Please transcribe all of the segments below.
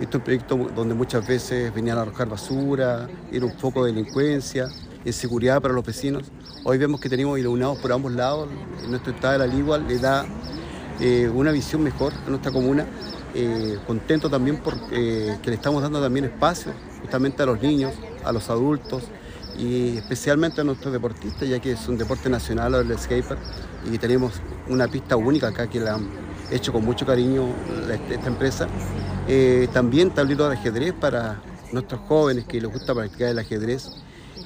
Este es un proyecto donde muchas veces venían a arrojar basura, era un foco de delincuencia, inseguridad para los vecinos. Hoy vemos que tenemos iluminados por ambos lados. Nuestro estado de la Ligua le da eh, una visión mejor a nuestra comuna. Eh, contento también porque le estamos dando también espacio justamente a los niños, a los adultos y especialmente a nuestros deportistas, ya que es un deporte nacional el skater y tenemos una pista única acá que la hecho con mucho cariño esta empresa. Eh, también tablero de ajedrez para nuestros jóvenes que les gusta practicar el ajedrez.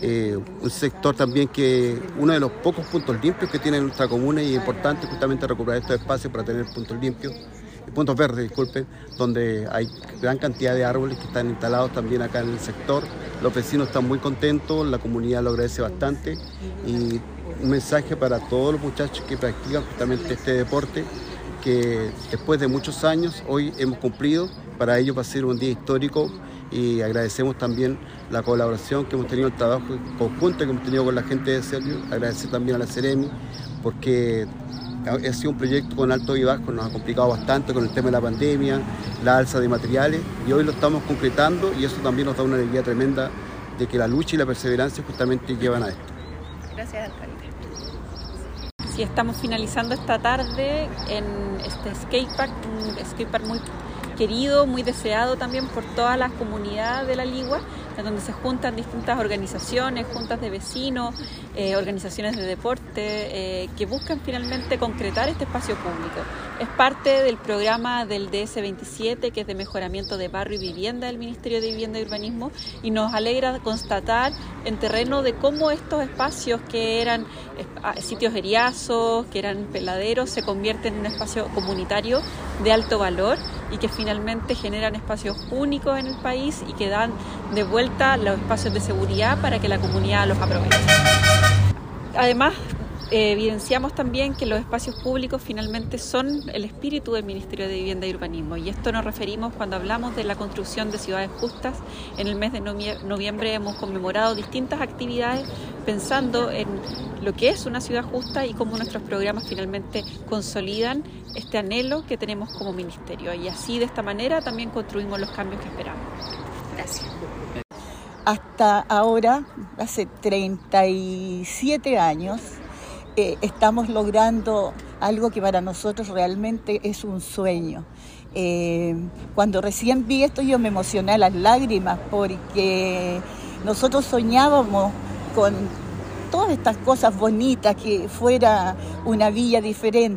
Eh, un sector también que uno de los pocos puntos limpios que tiene nuestra comuna y es importante justamente recuperar estos espacios para tener puntos limpios, puntos verdes, disculpen, donde hay gran cantidad de árboles que están instalados también acá en el sector. Los vecinos están muy contentos, la comunidad lo agradece bastante y un mensaje para todos los muchachos que practican justamente este deporte, que después de muchos años hoy hemos cumplido, para ellos va a ser un día histórico y agradecemos también la colaboración que hemos tenido, el trabajo conjunto que hemos tenido con la gente de Servio, agradecer también a la Ceremi, porque ha sido un proyecto con alto y bajo, nos ha complicado bastante con el tema de la pandemia, la alza de materiales, y hoy lo estamos concretando y eso también nos da una alegría tremenda de que la lucha y la perseverancia justamente llevan a esto. Gracias, alcalde. Sí, estamos finalizando esta tarde en este skatepark, un skatepark muy querido, muy deseado también por toda la comunidad de la Ligua, en donde se juntan distintas organizaciones, juntas de vecinos, eh, organizaciones de deporte, eh, que buscan finalmente concretar este espacio público. Es parte del programa del DS27, que es de mejoramiento de barrio y vivienda del Ministerio de Vivienda y Urbanismo, y nos alegra constatar en terreno de cómo estos espacios que eran ah, sitios heriazos, que eran peladeros, se convierten en un espacio comunitario de alto valor y que finalmente generan espacios únicos en el país y que dan de vuelta los espacios de seguridad para que la comunidad los aproveche. Además, eh, evidenciamos también que los espacios públicos finalmente son el espíritu del Ministerio de Vivienda y Urbanismo y esto nos referimos cuando hablamos de la construcción de ciudades justas. En el mes de noviembre hemos conmemorado distintas actividades pensando en lo que es una ciudad justa y cómo nuestros programas finalmente consolidan este anhelo que tenemos como ministerio y así de esta manera también construimos los cambios que esperamos. Gracias. Hasta ahora, hace 37 años, eh, estamos logrando algo que para nosotros realmente es un sueño. Eh, cuando recién vi esto yo me emocioné a las lágrimas porque nosotros soñábamos con todas estas cosas bonitas, que fuera una villa diferente.